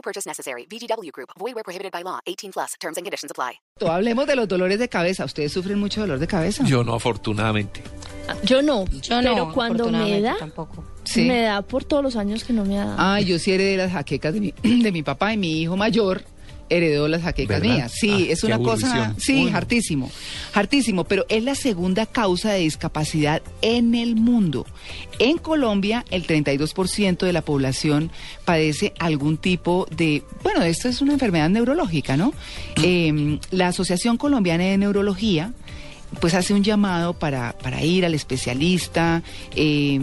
No purchase necessary. VGW Group. Void where prohibited by law. 18 plus. Terms and conditions apply. Hablemos de los dolores de cabeza. ¿Ustedes sufren mucho dolor de cabeza? Yo no, afortunadamente. Yo no, Yo no, pero cuando me afortunadamente da, tampoco. Sí. me da por todos los años que no me ha dado. Ah, yo sí heredé las jaquecas de mi, de mi papá y mi hijo mayor heredó las jaquecas ¿Verdad? mías. Sí, Ah, es una cosa, sí, Uy. hartísimo, hartísimo, pero es la segunda causa de discapacidad en el mundo. En Colombia, el 32% de la población padece algún tipo de, bueno, esto es una enfermedad neurológica, ¿no? Eh, la Asociación Colombiana de Neurología pues hace un llamado para, para ir al especialista, eh,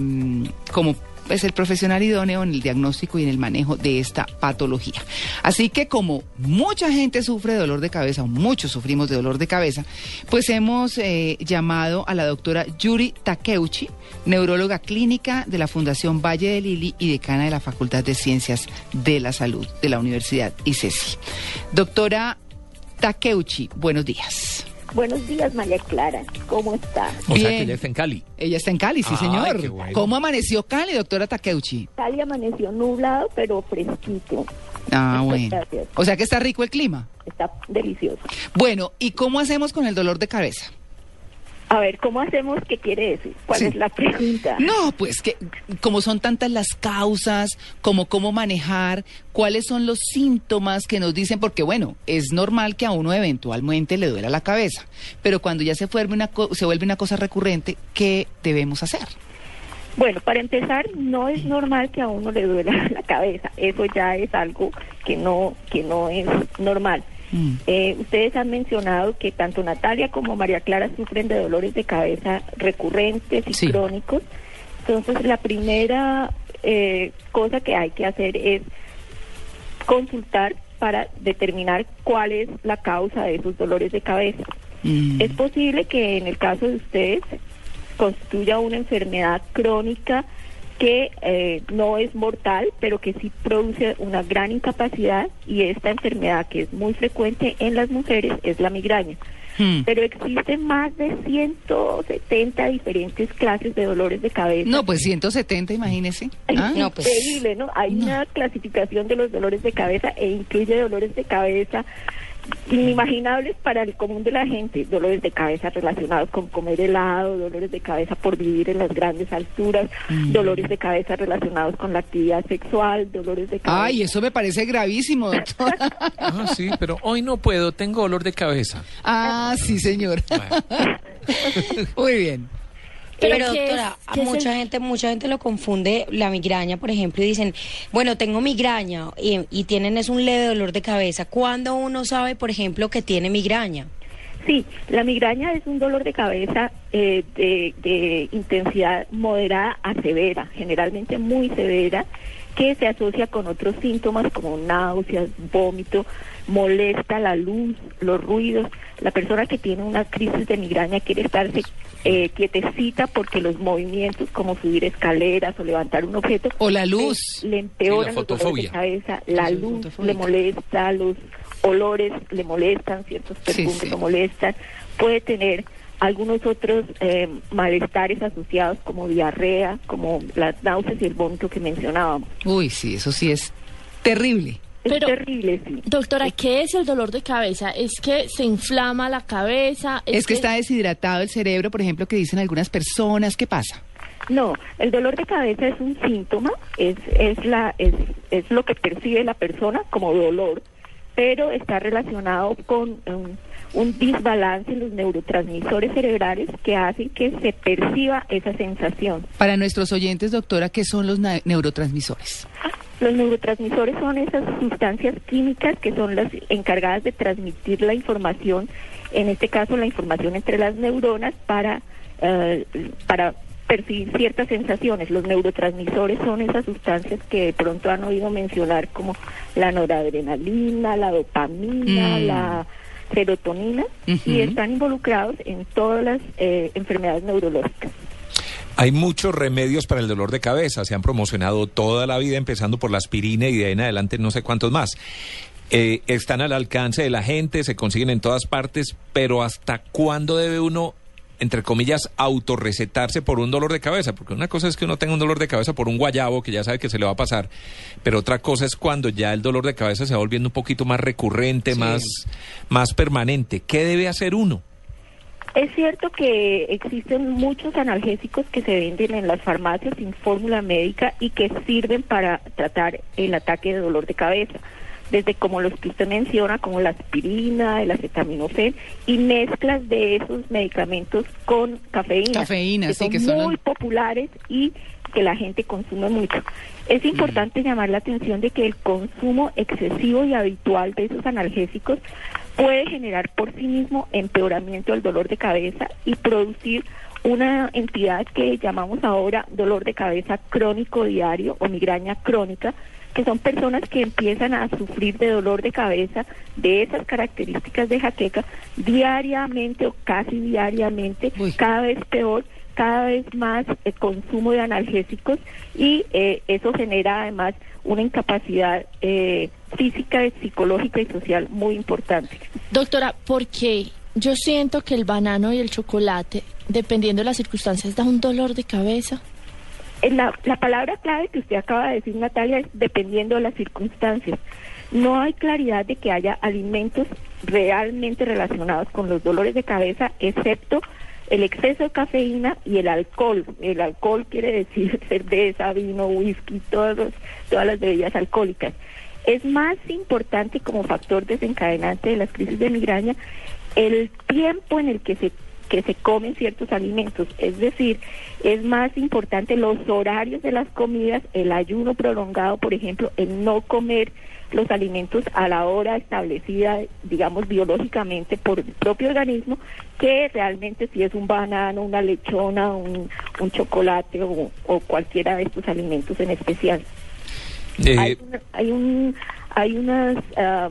como es el profesional idóneo en el diagnóstico y en el manejo de esta patología. Así que como mucha gente sufre de dolor de cabeza, o muchos sufrimos de dolor de cabeza, pues hemos eh, llamado a la doctora Yuri Takeuchi, neuróloga clínica de la Fundación Valle de Lili y decana de la Facultad de Ciencias de la Salud de la Universidad ICESI. Doctora Takeuchi, buenos días. Buenos días, María Clara. ¿Cómo está? O sea Bien. que ella está en Cali. Ella está en Cali, sí, Ay, señor. qué bueno. ¿Cómo amaneció Cali, doctora Takeuchi? Cali amaneció nublado, pero fresquito. Ah, Muchas bueno. gracias. O sea que está rico el clima. Está delicioso. Bueno, ¿y cómo hacemos con el dolor de cabeza? A ver, ¿cómo hacemos? ¿Qué quiere decir? ¿Cuál Sí. es la pregunta? No, pues que como son tantas las causas, como cómo manejar, cuáles son los síntomas que nos dicen, porque bueno, es normal que a uno eventualmente le duela la cabeza, pero cuando ya se, vuelve una co- se vuelve una cosa recurrente, ¿qué debemos hacer? Bueno, para empezar, no es normal que a uno le duela la cabeza. Eso ya es algo que no, que no es normal. Mm. Eh, ustedes han mencionado que tanto Natalia como María Clara sufren de dolores de cabeza recurrentes y Sí. crónicos. Entonces, la primera eh, cosa que hay que hacer es consultar para determinar cuál es la causa de esos dolores de cabeza. Mm. Es posible que en el caso de ustedes constituya una enfermedad crónica que eh, no es mortal, pero que sí produce una gran incapacidad y esta enfermedad que es muy frecuente en las mujeres es la migraña. Mm. Pero existen más de 170 diferentes clases de dolores de cabeza. No, pues 170, imagínese. Es Ah, no, pues- increíble, ¿no? Hay una clasificación de los dolores de cabeza e incluye dolores de cabeza inimaginables para el común de la gente, dolores de cabeza relacionados con comer helado, dolores de cabeza por vivir en las grandes alturas, Mm. dolores de cabeza relacionados con la actividad sexual, dolores de cabeza. Ay, eso me parece gravísimo, doctora. Ah, sí, pero hoy no puedo, tengo dolor de cabeza. Ah, sí, señor. Bueno. Muy bien. Pero Pero ¿qué es- doctora, es mucha el- gente, mucha gente lo confunde la migraña, por ejemplo, y dicen, bueno, tengo migraña y, y tienen es un leve dolor de cabeza. ¿Cuándo uno sabe, por ejemplo, que tiene migraña? Sí, la migraña es un dolor de cabeza eh, de, de intensidad moderada a severa, generalmente muy severa, que se asocia con otros síntomas como náuseas, vómito, molesta la luz, los ruidos. La persona que tiene una crisis de migraña quiere estarse eh, quietecita porque los movimientos como subir escaleras o levantar un objeto O la luz. le, le empeoran Sí, la de fotofobia. cabeza, la Sí, luz le molesta, los olores le molestan, ciertos Sí, perfumes sí. le molestan, puede tener algunos otros eh, malestares asociados como diarrea, como las náuseas y el vómito que mencionábamos. Uy, sí, eso sí es terrible. Es Pero- terrible, sí. Doctora, ¿qué es el dolor de cabeza? ¿Es que se inflama la cabeza? Es que está deshidratado el cerebro, por ejemplo, que dicen algunas personas. ¿Qué pasa? No, el dolor de cabeza es un síntoma, es, es, la, es, es lo que percibe la persona como dolor, pero está relacionado con um, un desbalance en los neurotransmisores cerebrales que hacen que se perciba esa sensación. Para nuestros oyentes, doctora, ¿qué son los neurotransmisores? Los neurotransmisores son esas sustancias químicas que son las encargadas de transmitir la información, en este caso la información entre las neuronas para, eh, para percibir ciertas sensaciones. Los neurotransmisores son esas sustancias que de pronto han oído mencionar como la noradrenalina, la dopamina, Mm. la serotonina y están involucrados en todas las eh, enfermedades neurológicas. Hay muchos remedios para el dolor de cabeza, se han promocionado toda la vida, empezando por la aspirina y de ahí en adelante no sé cuántos más. Eh, están al alcance de la gente, se consiguen en todas partes, pero ¿hasta cuándo debe uno, entre comillas, autorrecetarse por un dolor de cabeza? Porque una cosa es que uno tenga un dolor de cabeza por un guayabo, que ya sabe que se le va a pasar, pero otra cosa es cuando ya el dolor de cabeza se va volviendo un poquito más recurrente, Sí. más, más permanente. ¿Qué debe hacer uno? Es cierto que existen muchos analgésicos que se venden en las farmacias sin fórmula médica y que sirven para tratar el ataque de dolor de cabeza, desde como los que usted menciona, como la aspirina, el acetaminofén y mezclas de esos medicamentos con cafeína, Cafeína, que sí, son que son- muy populares y que la gente consume mucho. Es importante llamar la atención de que el consumo excesivo y habitual de esos analgésicos puede generar por sí mismo empeoramiento del dolor de cabeza y producir una entidad que llamamos ahora dolor de cabeza crónico diario o migraña crónica, que son personas que empiezan a sufrir de dolor de cabeza de esas características de jaqueca diariamente o casi diariamente, Uy. cada vez peor, cada vez más eh, consumo de analgésicos y eh, eso genera además una incapacidad eh, física, psicológica y social muy importante. Doctora, porque yo siento que el banano y el chocolate, dependiendo de las circunstancias, da un dolor de cabeza. Eh, La, la palabra clave que usted acaba de decir, Natalia, es dependiendo de las circunstancias. No hay claridad de que haya alimentos realmente relacionados con los dolores de cabeza, excepto el exceso de cafeína y el alcohol. El alcohol quiere decir cerveza, vino, whisky, todos todas las bebidas alcohólicas. Es más importante como factor desencadenante de las crisis de migraña el tiempo en el que se que se comen ciertos alimentos, es decir, es más importante los horarios de las comidas, el ayuno prolongado, por ejemplo, el no comer los alimentos a la hora establecida, digamos, biológicamente por el propio organismo, que realmente si es un banano, una lechona, un, un chocolate o, o cualquiera de estos alimentos en especial. Eh, hay, una- hay un hay unas ah,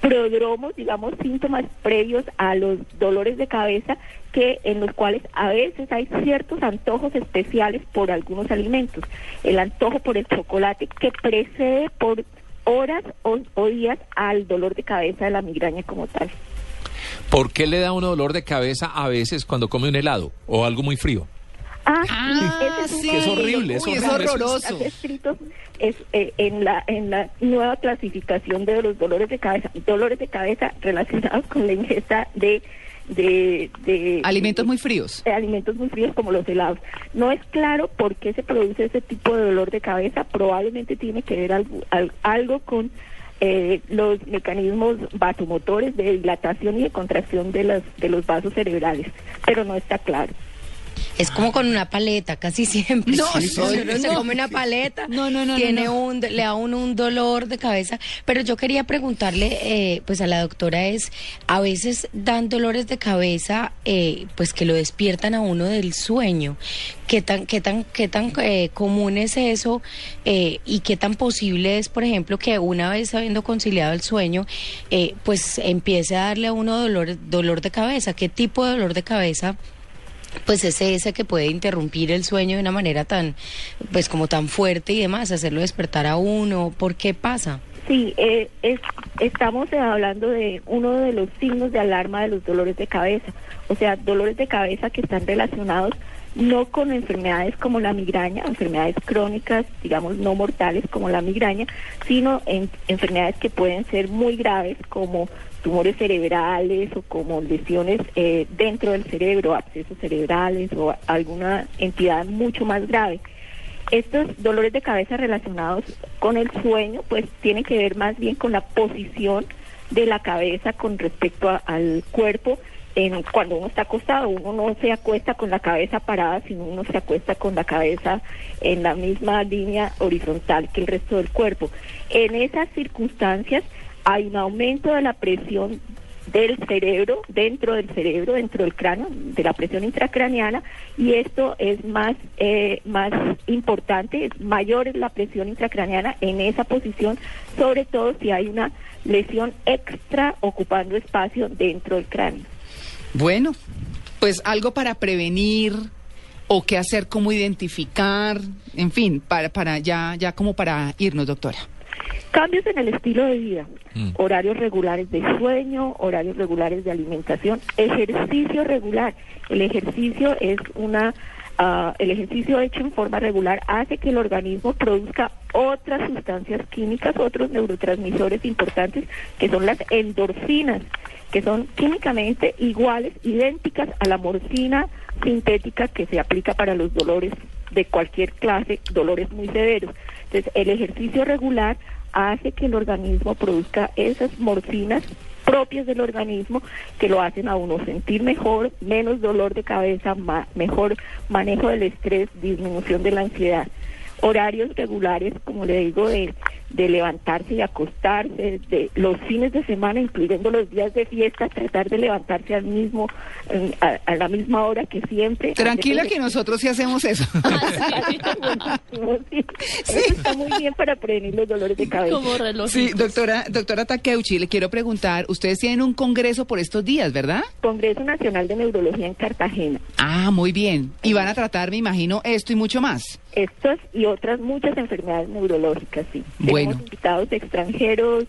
prodromos, digamos, síntomas previos a los dolores de cabeza que en los cuales a veces hay ciertos antojos especiales por algunos alimentos. El antojo por el chocolate que precede por horas o, o días al dolor de cabeza de la migraña como tal. ¿Por qué le da uno dolor de cabeza a veces cuando come un helado o algo muy frío? Ah, Ah, ese sí. Es horrible, es Uy, es horroroso. Es, eh, en, la, en la nueva clasificación de los dolores de cabeza, dolores de cabeza relacionados con la ingesta de, de, de Alimentos muy fríos. de alimentos muy fríos como los helados. No es claro por qué se produce ese tipo de dolor de cabeza, probablemente tiene que ver algo, al- algo con eh, los mecanismos vasomotores de dilatación y de contracción de, las, de los vasos cerebrales, pero no está claro. Es como con una paleta, casi siempre. No, Sí, no, uno se come una paleta, No, no, no, tiene no. un, le da uno un dolor de cabeza. Pero yo quería preguntarle, eh, pues a la doctora es, a veces dan dolores de cabeza, eh, pues que lo despiertan a uno del sueño. ¿Qué tan, qué tan, qué tan eh, común es eso eh, y qué tan posible es, por ejemplo, que una vez habiendo conciliado el sueño, eh, pues empiece a darle a uno dolor, dolor de cabeza? ¿Qué tipo de dolor de cabeza? Pues es ese que puede interrumpir el sueño de una manera tan, pues como tan fuerte y demás, hacerlo despertar a uno. ¿Por qué pasa? Sí, eh, es- estamos eh, hablando de uno de los signos de alarma de los dolores de cabeza, o sea, dolores de cabeza que están relacionados no con enfermedades como la migraña, enfermedades crónicas, digamos, no mortales como la migraña, sino en enfermedades que pueden ser muy graves como tumores cerebrales o como lesiones eh, dentro del cerebro, abscesos cerebrales o alguna entidad mucho más grave. Estos dolores de cabeza relacionados con el sueño, pues tienen que ver más bien con la posición de la cabeza con respecto al cuerpo. En, cuando uno está acostado, uno no se acuesta con la cabeza parada, sino uno se acuesta con la cabeza en la misma línea horizontal que el resto del cuerpo. En esas circunstancias hay un aumento de la presión del cerebro, dentro del cerebro, dentro del cráneo, de la presión intracraneana, y esto es más, eh, más importante, es mayor es la presión intracraneana en esa posición, sobre todo si hay una lesión extra ocupando espacio dentro del cráneo. Bueno, pues algo para prevenir o qué hacer, cómo identificar, en fin, para, para ya, ya como para irnos, doctora. Cambios en el estilo de vida, Mm. horarios regulares de sueño, horarios regulares de alimentación, ejercicio regular. El ejercicio es una, ah, el ejercicio hecho en forma regular hace que el organismo produzca otras sustancias químicas, otros neurotransmisores importantes, que son las endorfinas, que son químicamente iguales, idénticas a la morfina sintética que se aplica para los dolores de cualquier clase, dolores muy severos. Entonces, el ejercicio regular hace que el organismo produzca esas morfinas propias del organismo que lo hacen a uno sentir mejor, menos dolor de cabeza, ma- mejor manejo del estrés, disminución de la ansiedad. Horarios regulares, como le digo, de, de levantarse y acostarse, de los fines de semana, incluyendo los días de fiesta, tratar de levantarse al mismo, a, a la misma hora que siempre. Tranquila que nosotros sí hacemos eso. Buenísimo, sí. Eso está muy bien para prevenir los dolores de cabeza. Como reloj. Sí, doctora, doctora Takeuchi, le quiero preguntar, ustedes tienen un congreso por estos días, ¿verdad? Congreso Nacional de Neurología en Cartagena. Ah, muy bien. Y van a tratar, me imagino, esto y mucho más. Estas y otras muchas enfermedades neurológicas, sí. Bueno. Tenemos invitados extranjeros,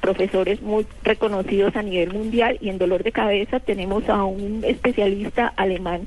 profesores muy reconocidos a nivel mundial y en dolor de cabeza tenemos a un especialista alemán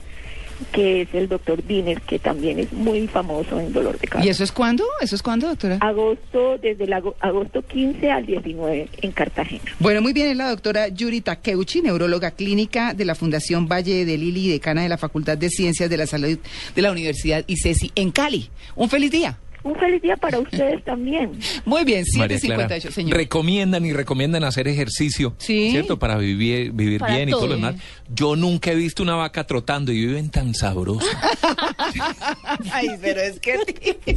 que es el doctor Wiener, que también es muy famoso en dolor de cabeza. ¿Y eso es cuándo? ¿Eso es cuándo, doctora? Agosto, desde el ago- agosto 15 al 19 en Cartagena. Bueno, muy bien, es la doctora Yuri Takeuchi, neuróloga clínica de la Fundación Valle de Lili y decana de la Facultad de Ciencias de la Salud de la Universidad ICESI en Cali. Un feliz día. Un feliz día para ustedes también. Muy bien, María Clara, 758, señor. recomiendan y recomiendan hacer ejercicio, Sí. ¿cierto? Para vivir, vivir Para bien y todo lo demás. Yo nunca he visto una vaca trotando y viven tan sabrosos. Ay, pero es que...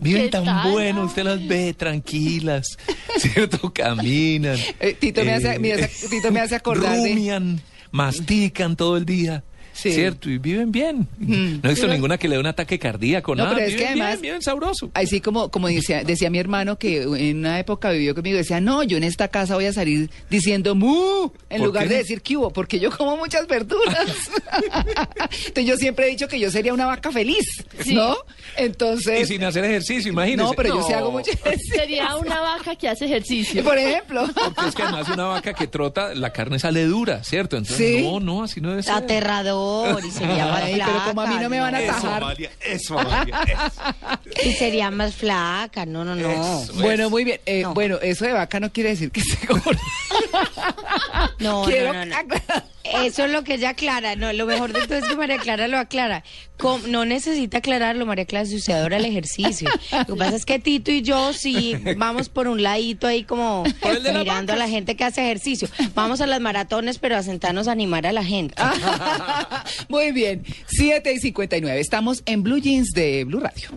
Viven ¿Qué tan tal? bueno, usted las ve tranquilas, ¿cierto? Caminan. Eh, Tito me hace- me hace- Tito me hace acordar de- Rumian, mastican todo el día. Sí. ¿Cierto? Y viven bien. No he visto ninguna que le dé un ataque cardíaco, No, nada. pero es que Viven bien, además- viven sabroso. Así como, como decía, decía mi hermano que en una época vivió conmigo, decía, no, yo en esta casa voy a salir diciendo mu en ¿Por lugar qué? de decir que hubo, porque yo como muchas verduras. Entonces yo siempre he dicho que yo sería una vaca feliz, ¿no? Entonces, Y sin hacer ejercicio, imagínese. no, pero yo sí hago mucho Sería una vaca que hace ejercicio. Por ejemplo. Porque es que además una vaca que trota, la carne sale dura, ¿cierto? Entonces, Sí. no, no, así no debe ser. Y sería más Ay, flaca. pero como a mí no me van a ¿no? Eso, atajar. Amalia, eso, Amalia, eso. Y sería más flaca, no, no, no. Eso. Bueno, muy bien. Eh, No. Bueno, eso de vaca no quiere decir que esté gorda. No, Quiero no, no, no. Eso es lo que ella aclara. No, lo mejor de todo es que María Clara lo aclara. Com- no necesita aclararlo, María Clara, si usted adora el ejercicio. Lo que pasa es que Tito y yo sí vamos por un ladito ahí como mirando a la gente que hace ejercicio. Vamos a las maratones, pero a sentarnos a animar a la gente. Muy bien. 7 y 59. Estamos en Blue Jeans de Blue Radio.